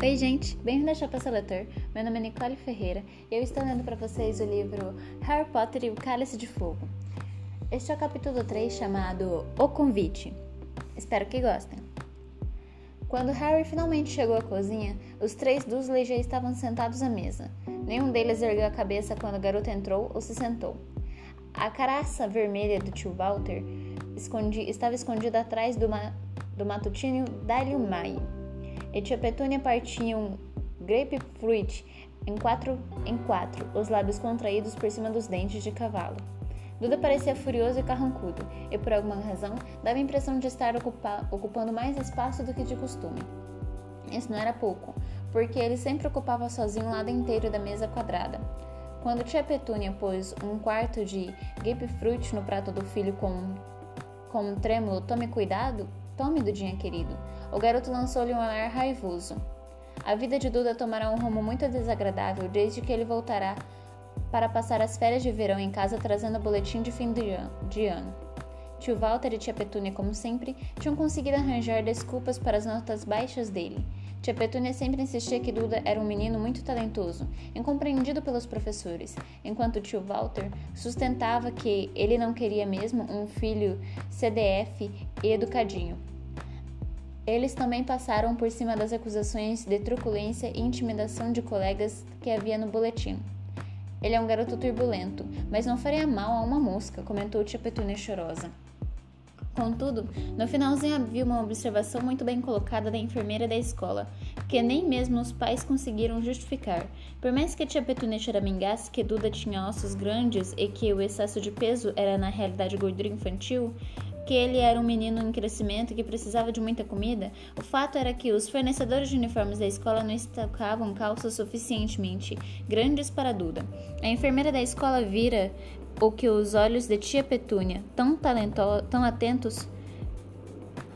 Oi, gente! Bem-vindo à Chapa Seletor. Meu nome é Nicole Ferreira e eu estou lendo para vocês o livro Harry Potter e o Cálice de Fogo. Este é o capítulo 3 chamado O Convite. Espero que gostem. Quando Harry finalmente chegou à cozinha, os três Dursley já estavam sentados à mesa. Nenhum deles ergueu a cabeça quando o garoto entrou ou se sentou. A caraça vermelha do tio Walter escondi, estava escondida atrás do, ma, do matutino Dalio Mai e tia Petúnia partiam grapefruit em quatro em quatro, os lábios contraídos por cima dos dentes de cavalo. Duda parecia furioso e carrancudo, e por alguma razão dava a impressão de estar ocupa ocupando mais espaço do que de costume. Isso não era pouco, porque ele sempre ocupava sozinho o lado inteiro da mesa quadrada. Quando tia Petúnia pôs um quarto de grapefruit no prato do filho com, com um trêmulo Tome cuidado, tome, Dudinha querido, o garoto lançou-lhe um olhar raivoso. A vida de Duda tomará um rumo muito desagradável desde que ele voltará para passar as férias de verão em casa trazendo o boletim de fim de ano. Tio Walter e tia Petúnia, como sempre, tinham conseguido arranjar desculpas para as notas baixas dele. Tia Petúnia sempre insistia que Duda era um menino muito talentoso, incompreendido pelos professores, enquanto tio Walter sustentava que ele não queria mesmo um filho CDF e educadinho. Eles também passaram por cima das acusações de truculência e intimidação de colegas que havia no boletim. Ele é um garoto turbulento, mas não faria mal a uma mosca, comentou tia Petúnia chorosa. Contudo, no finalzinho havia uma observação muito bem colocada da enfermeira da escola, que nem mesmo os pais conseguiram justificar. Por mais que a tia Petúnia choramingasse que Duda tinha ossos grandes e que o excesso de peso era na realidade gordura infantil, que ele era um menino em crescimento que precisava de muita comida, o fato era que os fornecedores de uniformes da escola não estocavam calças suficientemente grandes para Duda. A enfermeira da escola vira o que os olhos de tia Petúnia, tão, talento tão atentos,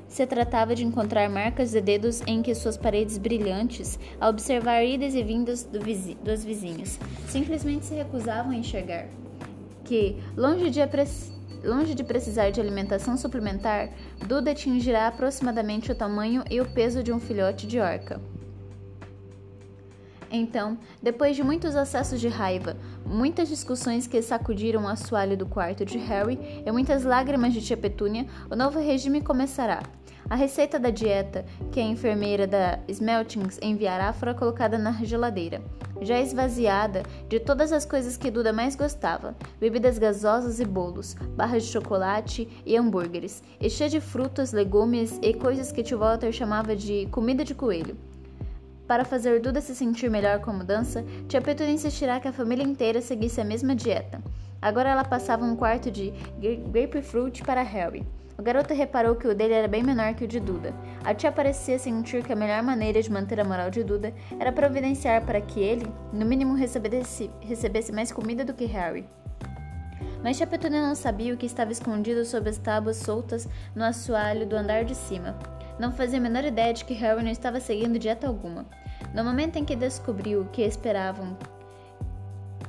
se tratava de encontrar marcas de dedos em que suas paredes brilhantes, a observar idas e vindas do vizi dos vizinhos, simplesmente se recusavam a enxergar. Que, longe de apreciar Longe de precisar de alimentação suplementar, Duda atingirá aproximadamente o tamanho e o peso de um filhote de orca. Então, depois de muitos acessos de raiva, muitas discussões que sacudiram o assoalho do quarto de Harry e muitas lágrimas de tia Petúnia, o novo regime começará. A receita da dieta que a enfermeira da Smeltings enviará fora colocada na geladeira, já esvaziada de todas as coisas que Duda mais gostava: bebidas gasosas e bolos, barras de chocolate e hambúrgueres, e cheia de frutas, legumes e coisas que tio Walter chamava de comida de coelho. Para fazer Duda se sentir melhor com a mudança, tia Petúnia insistirá que a família inteira seguisse a mesma dieta. Agora ela passava um quarto de grapefruit para Harry. O garoto reparou que o dele era bem menor que o de Duda. A tia parecia sentir que a melhor maneira de manter a moral de Duda era providenciar para que ele, no mínimo, recebesse, recebesse mais comida do que Harry. Mas tia Petúnia não sabia o que estava escondido sob as tábuas soltas no assoalho do andar de cima. Não fazia a menor ideia de que Harry não estava seguindo dieta alguma. No momento em que descobriu que esperavam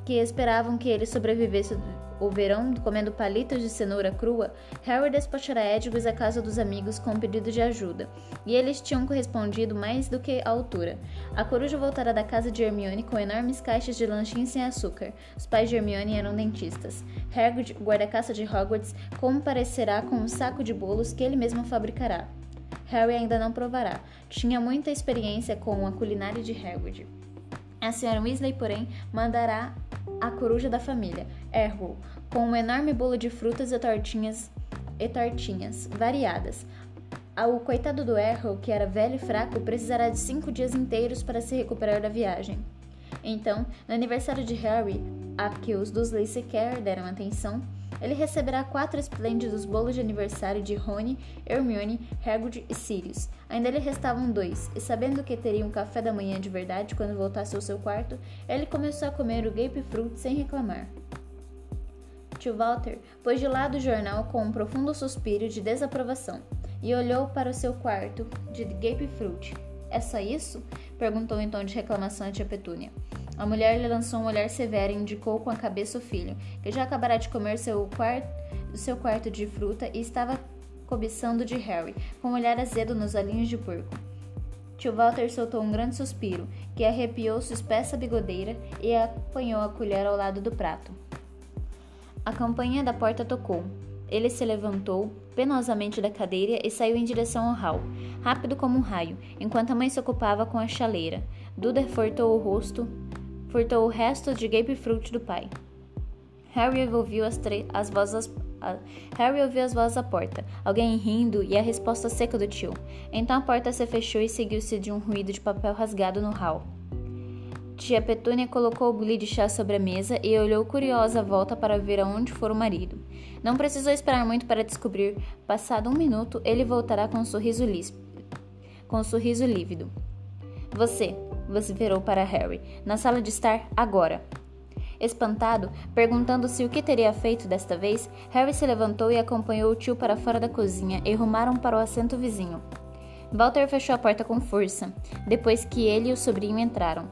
que esperavam que ele sobrevivesse o verão comendo palitos de cenoura crua, Harry despachará Edgus à casa dos amigos com um pedido de ajuda, e eles tinham correspondido mais do que à altura. A coruja voltará da casa de Hermione com enormes caixas de lanchinhos sem açúcar. Os pais de Hermione eram dentistas. Hagrid, guarda-caça de Hogwarts, comparecerá com um saco de bolos que ele mesmo fabricará. Harry ainda não provará. Tinha muita experiência com a culinária de Hagrid. A senhora Weasley, porém, mandará a coruja da família, Errol, com um enorme bolo de frutas e tortinhas, e tortinhas variadas. O coitado do Errol, que era velho e fraco, precisará de cinco dias inteiros para se recuperar da viagem. Então, no aniversário de Harry, a que os Dursley sequer deram atenção, ele receberá quatro esplêndidos bolos de aniversário de Rony, Hermione, Hagrid e Sirius. Ainda lhe restavam dois, e sabendo que teria um café da manhã de verdade quando voltasse ao seu quarto, ele começou a comer o grapefruit sem reclamar. Tio Walter pôs de lado o jornal com um profundo suspiro de desaprovação e olhou para o seu quarto de grapefruit. É só isso? perguntou em tom de reclamação a tia Petúnia. A mulher lhe lançou um olhar severo e indicou com a cabeça o filho, que já acabara de comer seu, quarto, seu quarto de fruta e estava cobiçando de Harry, com um olhar azedo nos olhinhos de porco. Tio Walter soltou um grande suspiro, que arrepiou sua espessa bigodeira e apanhou a colher ao lado do prato. A campainha da porta tocou. Ele se levantou penosamente da cadeira e saiu em direção ao hall, rápido como um raio, enquanto a mãe se ocupava com a chaleira. Duda furtou o rosto, furtou o resto de grapefruit do pai. Harry ouviu as, as vozes Harry ouviu as vozes à porta, alguém rindo e a resposta seca do tio. Então a porta se fechou e seguiu-se de um ruído de papel rasgado no hall. Tia Petúnia colocou o bule de chá sobre a mesa e olhou curiosa à volta para ver aonde fora o marido. Não precisou esperar muito para descobrir. Passado um minuto, ele voltará com um sorriso líspido, com um sorriso lívido. Você, você virou para Harry, na sala de estar agora. Espantado, perguntando-se o que teria feito desta vez, Harry se levantou e acompanhou o tio para fora da cozinha e rumaram para o assento vizinho. Walter fechou a porta com força, depois que ele e o sobrinho entraram.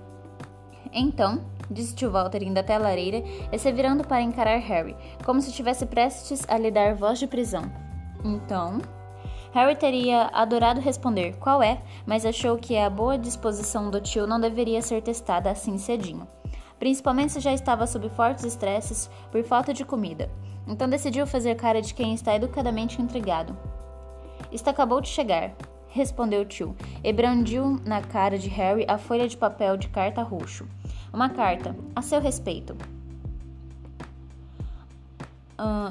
Então, disse tio Walter indo até a lareira e se virando para encarar Harry, como se estivesse prestes a lhe dar voz de prisão. Então, Harry teria adorado responder qual é, mas achou que a boa disposição do tio não deveria ser testada assim cedinho principalmente se já estava sob fortes estresses por falta de comida. Então decidiu fazer cara de quem está educadamente intrigado. Isto acabou de chegar, respondeu o tio, e brandiu na cara de Harry a folha de papel de carta roxo. Uma carta, a seu respeito.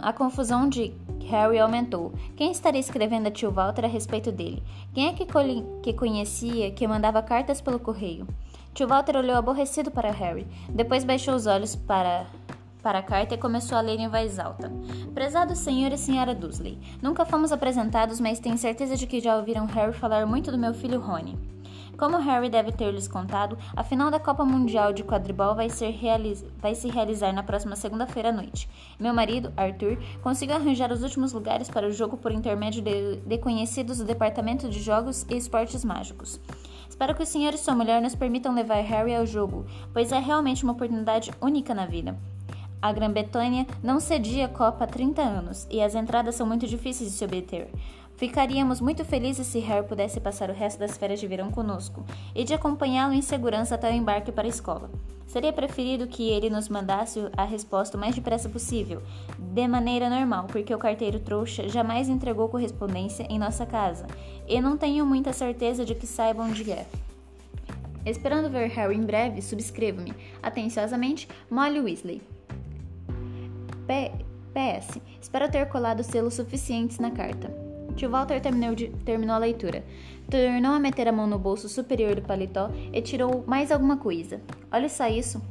A confusão de Harry aumentou. Quem estaria escrevendo a tio Walter a respeito dele? Quem é que, que conhecia que mandava cartas pelo correio? Tio Walter olhou aborrecido para Harry, depois baixou os olhos para para a carta e começou a ler em voz alta. Prezado senhor e senhora Dursley, nunca fomos apresentados, mas tenho certeza de que já ouviram Harry falar muito do meu filho Rony. Como Harry deve ter lhes contado, a final da Copa Mundial de Quadribol vai, vai se realizar na próxima segunda-feira à noite. Meu marido, Arthur, conseguiu arranjar os últimos lugares para o jogo por intermédio de, de conhecidos do Departamento de Jogos e Esportes Mágicos. Espero que o senhor e sua mulher nos permitam levar Harry ao jogo, pois é realmente uma oportunidade única na vida. A Grã-Bretanha não cedia a Copa há 30 anos e as entradas são muito difíceis de se obter. Ficaríamos muito felizes se Harry pudesse passar o resto das férias de verão conosco e de acompanhá-lo em segurança até o embarque para a escola. Seria preferido que ele nos mandasse a resposta o mais depressa possível, de maneira normal, porque o carteiro trouxa jamais entregou correspondência em nossa casa e não tenho muita certeza de que saiba onde é. Esperando ver Harry em breve, subscreva-me. Atenciosamente, Molly Weasley. P PS. Espero ter colado selos suficientes na carta. Tio Walter terminou, de, terminou a leitura. Tornou a meter a mão no bolso superior do paletó e tirou mais alguma coisa. Olha só isso.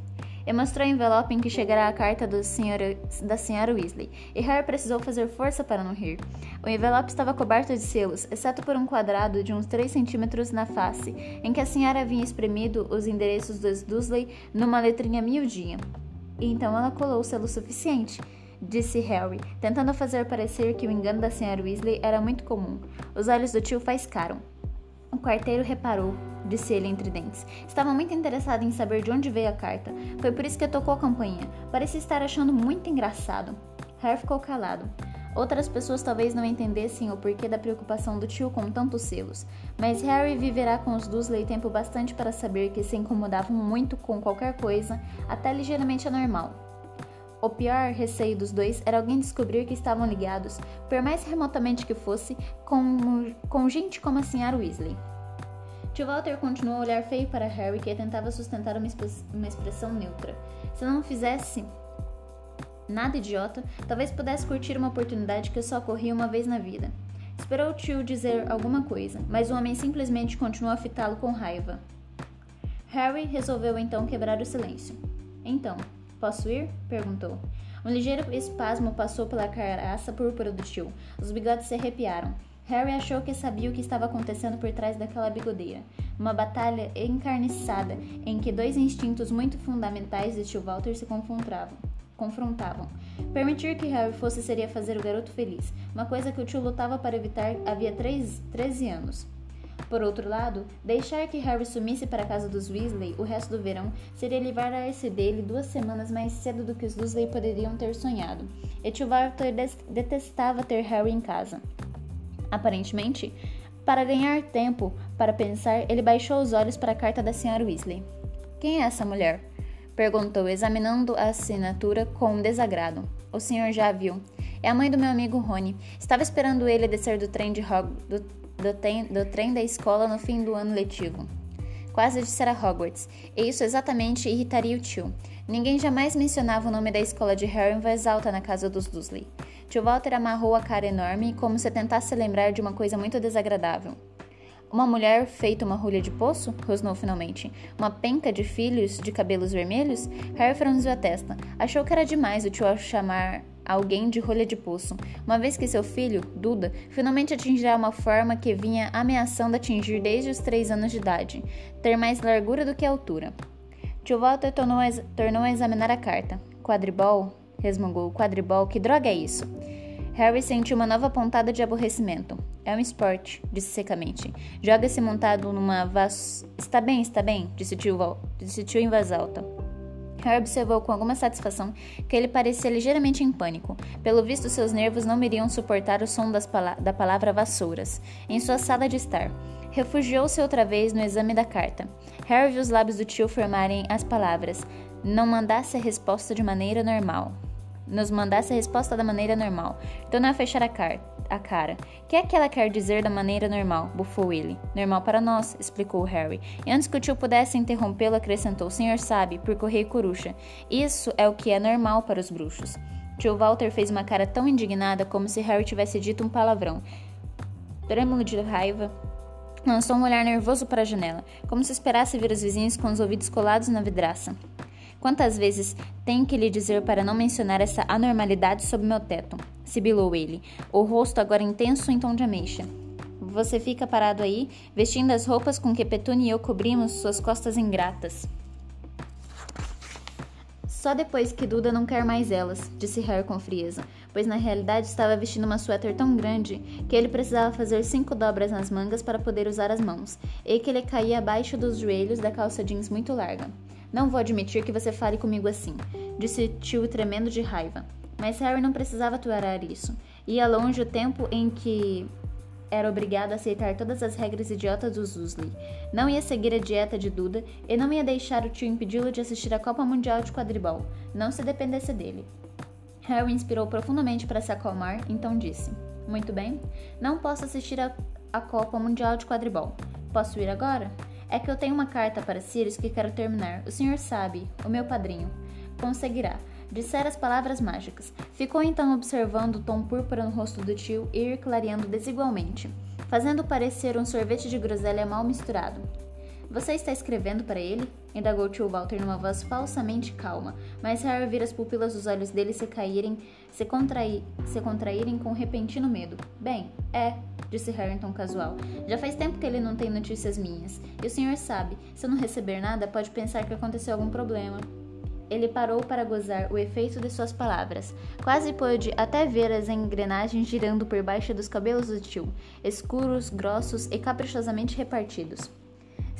E mostrou o envelope em que chegará a carta do senhora, da senhora Weasley, e Harry precisou fazer força para não rir. O envelope estava coberto de selos, exceto por um quadrado de uns 3 centímetros na face, em que a senhora havia espremido os endereços dos Dursley numa letrinha miudinha. E então ela colou o selo suficiente disse Harry, tentando fazer parecer que o engano da Sra. Weasley era muito comum. Os olhos do tio faiscaram. O quarteiro reparou, disse ele entre dentes. Estava muito interessado em saber de onde veio a carta. Foi por isso que tocou a campainha. Parecia estar achando muito engraçado. Harry ficou calado. Outras pessoas talvez não entendessem o porquê da preocupação do tio com tantos selos, mas Harry viverá com os Dursley tempo bastante para saber que se incomodavam muito com qualquer coisa, até ligeiramente anormal. O pior receio dos dois era alguém descobrir que estavam ligados, por mais remotamente que fosse, com, com gente como a Sra. Weasley. Tio Walter continuou a olhar feio para Harry, que tentava sustentar uma, uma expressão neutra. Se não fizesse nada idiota, talvez pudesse curtir uma oportunidade que só ocorria uma vez na vida. Esperou o tio dizer alguma coisa, mas o homem simplesmente continuou a fitá-lo com raiva. Harry resolveu então quebrar o silêncio. Então, Posso ir? perguntou. Um ligeiro espasmo passou pela caraça púrpura do tio. Os bigodes se arrepiaram. Harry achou que sabia o que estava acontecendo por trás daquela bigodeira. Uma batalha encarniçada em que dois instintos muito fundamentais de tio Walter se confrontavam. confrontavam. Permitir que Harry fosse seria fazer o garoto feliz, uma coisa que o tio lutava para evitar havia 13 anos. Por outro lado, deixar que Harry sumisse para a casa dos Weasley o resto do verão seria livrar-se dele duas semanas mais cedo do que os Weasley poderiam ter sonhado. E tio Walter detestava ter Harry em casa. Aparentemente, Para ganhar tempo para pensar, ele baixou os olhos para a carta da Sra. Weasley. Quem é essa mulher? perguntou, examinando a assinatura com desagrado. O senhor já viu. É a mãe do meu amigo Rony. Estava esperando ele descer do trem, de Hog do, do, do trem da escola no fim do ano letivo. Quase dissera Hogwarts, e isso exatamente irritaria o tio. Ninguém jamais mencionava o nome da escola de Harry em voz alta na casa dos Dursley. Tio Walter amarrou a cara enorme, como se tentasse lembrar de uma coisa muito desagradável. Uma mulher feita uma rolha de poço? rosnou finalmente. Uma penca de filhos de cabelos vermelhos? Harry franziu a testa. Achou que era demais o tio chamar alguém de rolha de poço, uma vez que seu filho, Duda, finalmente atingirá uma forma que vinha ameaçando atingir desde os três anos de idade, ter mais largura do que altura. Tio Walter tornou a, tornou a examinar a carta. Quadribol? resmungou. Quadribol? Que droga é isso? Harry sentiu uma nova pontada de aborrecimento. É um esporte, disse secamente. Joga-se montado numa vas... Está bem, está bem, disse tio, disse tio em voz alta. Harry observou com alguma satisfação que ele parecia ligeiramente em pânico. Pelo visto, seus nervos não iriam suportar o som pala da palavra vassouras. Em sua sala de estar, refugiou-se outra vez no exame da carta. Harry viu os lábios do tio formarem as palavras: não mandasse a resposta de maneira normal nos mandasse a resposta da maneira normal. Tornou a fechar a, car a cara. Que é que ela quer dizer da maneira normal? bufou ele. Normal para nós, explicou Harry. E antes que o tio pudesse interrompê-lo, acrescentou: O senhor sabe, por correio coruja. Isso é o que é normal para os bruxos. Tio Walter fez uma cara tão indignada como se Harry tivesse dito um palavrão. Trêmulo de raiva, lançou um olhar nervoso para a janela, como se esperasse ver os vizinhos com os ouvidos colados na vidraça. Quantas vezes tenho que lhe dizer para não mencionar essa anormalidade sob meu teto? sibilou ele, o rosto agora intenso em tom de ameixa. Você fica parado aí, vestindo as roupas com que Petúnia e eu cobrimos suas costas ingratas. Só depois que Duda não quer mais elas, disse Harry com frieza, pois na realidade estava vestindo uma suéter tão grande que ele precisava fazer cinco dobras nas mangas para poder usar as mãos, e que ele caía abaixo dos joelhos da calça jeans muito larga. Não vou admitir que você fale comigo assim, disse tio tremendo de raiva. Mas Harry não precisava aturar isso. Ia longe o tempo em que era obrigado a aceitar todas as regras idiotas dos Weasley. Não ia seguir a dieta de Duda e não ia deixar o tio impedi-lo de assistir à Copa Mundial de Quadribol, não se dependesse dele. Harry inspirou profundamente para se acalmar, então disse: Muito bem, não posso assistir à Copa Mundial de Quadribol. Posso ir agora? É que eu tenho uma carta para Sirius que quero terminar. O senhor sabe, o meu padrinho. Conseguirá. Dissera as palavras mágicas. Ficou então observando o tom púrpura no rosto do tio ir clareando desigualmente, fazendo parecer um sorvete de groselha mal misturado. Você está escrevendo para ele? Indagou tio Walter numa voz falsamente calma, mas Harry vira as pupilas dos olhos dele se caírem, se, contrair, se contraírem com repentino medo. Bem, é, disse Harrington casual. Já faz tempo que ele não tem notícias minhas. E o senhor sabe, se eu não receber nada, pode pensar que aconteceu algum problema. Ele parou para gozar o efeito de suas palavras. Quase pôde até ver as engrenagens girando por baixo dos cabelos do tio, escuros, grossos e caprichosamente repartidos.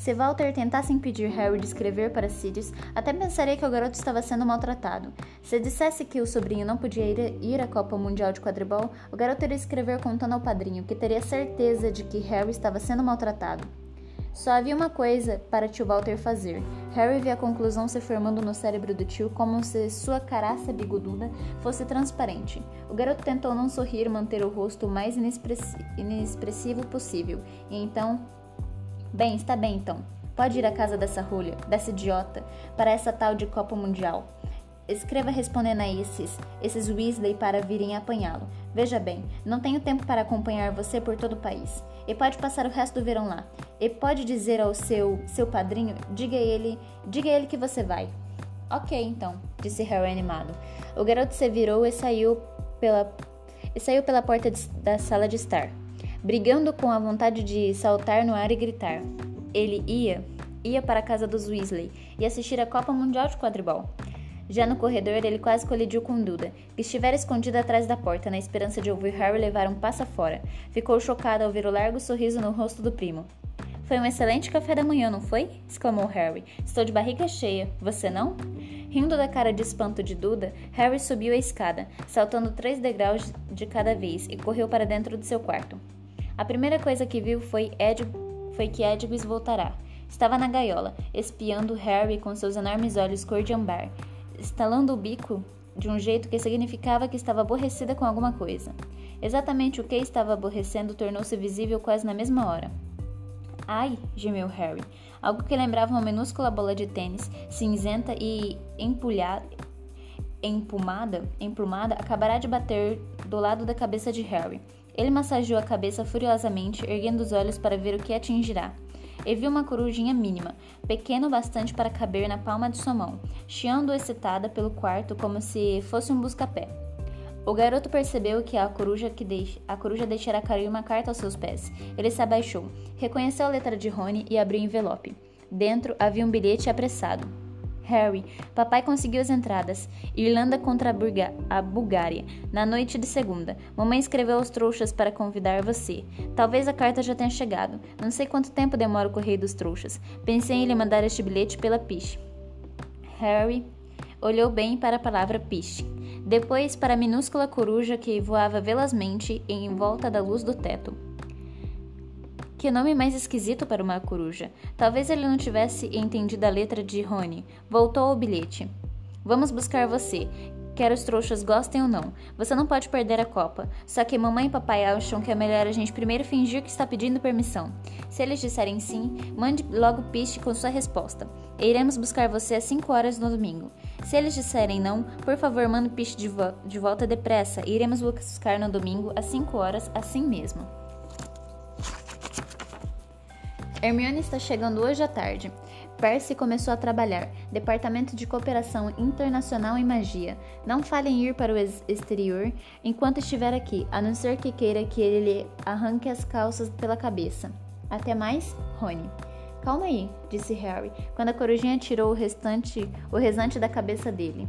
Se Walter tentasse impedir Harry de escrever para Sirius, até pensaria que o garoto estava sendo maltratado. Se dissesse que o sobrinho não podia ir, à Copa Mundial de Quadribol, o garoto iria escrever contando ao padrinho que teria certeza de que Harry estava sendo maltratado. Só havia uma coisa para tio Walter fazer. Harry via a conclusão se formando no cérebro do tio como se sua caraça bigoduda fosse transparente. O garoto tentou não sorrir e manter o rosto o mais inexpressivo possível, e então Bem, está bem então. Pode ir à casa dessa rolha, dessa idiota, para essa tal de Copa Mundial. Escreva respondendo a esses, esses Weasley para virem apanhá-lo. Veja bem, não tenho tempo para acompanhar você por todo o país. E pode passar o resto do verão lá. E pode dizer ao seu seu padrinho, diga ele, diga ele que você vai. Ok, então, disse Harry animado. O garoto se virou e saiu pela e saiu pela porta de, da sala de estar brigando com a vontade de saltar no ar e gritar. Ele ia, ia para a casa dos Weasley e assistir a Copa Mundial de Quadribol. Já no corredor, ele quase colidiu com Duda, que estivera escondida atrás da porta, na esperança de ouvir Harry levar um passo fora. Ficou chocado ao ver o largo sorriso no rosto do primo. Foi um excelente café da manhã, não foi? exclamou Harry. Estou de barriga cheia. Você não? Rindo da cara de espanto de Duda, Harry subiu a escada, saltando três degraus de cada vez, e correu para dentro do seu quarto. A primeira coisa que viu foi, Ed... foi que Edgus voltará. Estava na gaiola, espiando Harry com seus enormes olhos cor de ambar, estalando o bico de um jeito que significava que estava aborrecida com alguma coisa. Exatamente o que estava aborrecendo tornou-se visível quase na mesma hora. Ai, gemeu Harry. Algo que lembrava uma minúscula bola de tênis, cinzenta e empulhada, empumada, acabará de bater do lado da cabeça de Harry. Ele massageou a cabeça furiosamente, erguendo os olhos para ver o que atingirá e viu uma corujinha mínima, pequeno bastante para caber na palma de sua mão, chiando excitada pelo quarto como se fosse um busca-pé. O garoto percebeu que a coruja, que deix... a coruja deixara cair uma carta aos seus pés. Ele se abaixou, reconheceu a letra de Rony e abriu o envelope. Dentro havia um bilhete apressado. Harry, papai conseguiu as entradas. Irlanda contra a, Burga a Bulgária, na noite de segunda. Mamãe escreveu aos trouxas para convidar você. Talvez a carta já tenha chegado. Não sei quanto tempo demora o correio dos trouxas. Pensei em lhe mandar este bilhete pela piche. Harry olhou bem para a palavra piche. Depois para a minúscula coruja que voava velozmente em volta da luz do teto. Que nome mais esquisito para uma coruja. Talvez ele não tivesse entendido a letra de Rony. Voltou ao bilhete. Vamos buscar você. Quer os trouxas gostem ou não. Você não pode perder a Copa. Só que mamãe e papai acham que é melhor a gente primeiro fingir que está pedindo permissão. Se eles disserem sim, mande logo piste com sua resposta. E iremos buscar você às 5 horas no domingo. Se eles disserem não, por favor, mande piste de, vo de volta depressa e iremos buscar no domingo às 5 horas assim mesmo. Hermione está chegando hoje à tarde. Percy começou a trabalhar. Departamento de Cooperação Internacional em Magia. Não fale em ir para o exterior enquanto estiver aqui, a não ser que queira que ele arranque as calças pela cabeça. Até mais, Rony. Calma aí, disse Harry, quando a corujinha tirou o restante, o da cabeça dele.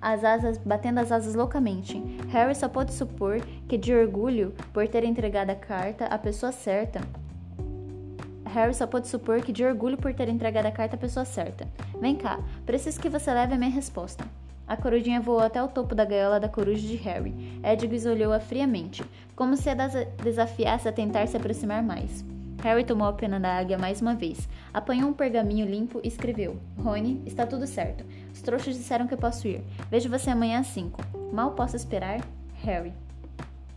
As asas batendo as asas loucamente. Harry só pôde supor que de orgulho por ter entregado a carta à pessoa certa, Harry só pôde supor que de orgulho por ter entregado a carta à pessoa certa. Vem cá, preciso que você leve a minha resposta. A corujinha voou até o topo da gaiola da coruja de Harry. Edgwiz olhou-a friamente, como se a desafiasse a tentar se aproximar mais. Harry tomou a pena da águia mais uma vez, apanhou um pergaminho limpo e escreveu: Rony, está tudo certo. Os trouxas disseram que posso ir. Vejo você amanhã às cinco. Mal posso esperar. Harry.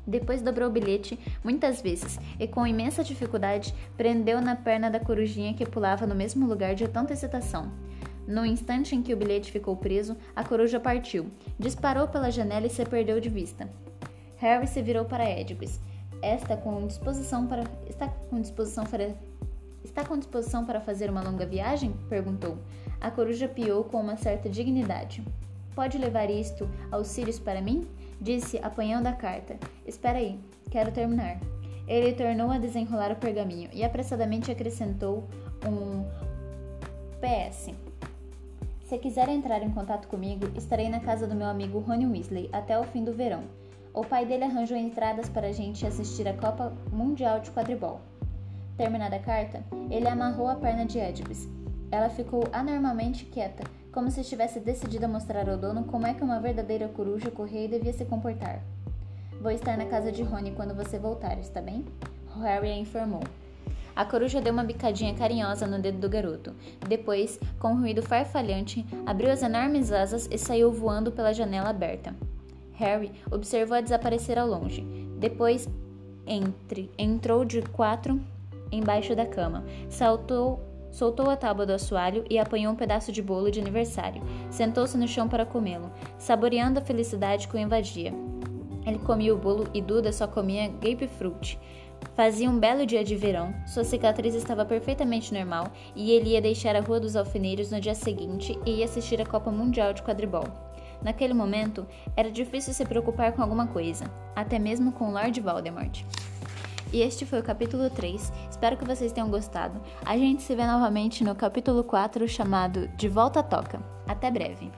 Depois dobrou o bilhete muitas vezes e, com imensa dificuldade, prendeu na perna da corujinha que pulava no mesmo lugar de tanta excitação. No instante em que o bilhete ficou preso, a coruja partiu, disparou pela janela e se perdeu de vista. Harry se virou para Edgwiz. Está com disposição para está com disposição para está com disposição para fazer uma longa viagem? perguntou. A coruja piou com uma certa dignidade. Pode levar isto aos Sirius para mim? Disse, apanhando a carta. Espera aí, quero terminar. Ele tornou a desenrolar o pergaminho e apressadamente acrescentou um PS. Se quiser entrar em contato comigo, estarei na casa do meu amigo Rony Weasley até o fim do verão. O pai dele arranjou entradas para a gente assistir a Copa Mundial de Quadribol. Terminada a carta, ele amarrou a perna de Edgwiz. Ela ficou anormalmente quieta, como se estivesse decidida a mostrar ao dono como é que uma verdadeira coruja correia devia se comportar. Vou estar na casa de Rony quando você voltar, está bem? Harry a informou. A coruja deu uma bicadinha carinhosa no dedo do garoto. Depois, com um ruído farfalhante, abriu as enormes asas e saiu voando pela janela aberta. Harry observou-a desaparecer ao longe. Depois, entre, entrou de quatro embaixo da cama, saltou Soltou a tábua do assoalho e apanhou um pedaço de bolo de aniversário. Sentou-se no chão para comê-lo, saboreando a felicidade que o invadia. Ele comia o bolo e Duda só comia grapefruit. Fazia um belo dia de verão, sua cicatriz estava perfeitamente normal e ele ia deixar a Rua dos Alfeneiros no dia seguinte e ia assistir a Copa Mundial de Quadribol. Naquele momento, era difícil se preocupar com alguma coisa, até mesmo com Lord Voldemort. E este foi o capítulo 3. Espero que vocês tenham gostado. A gente se vê novamente no capítulo 4 chamado De Volta à Toca. Até breve!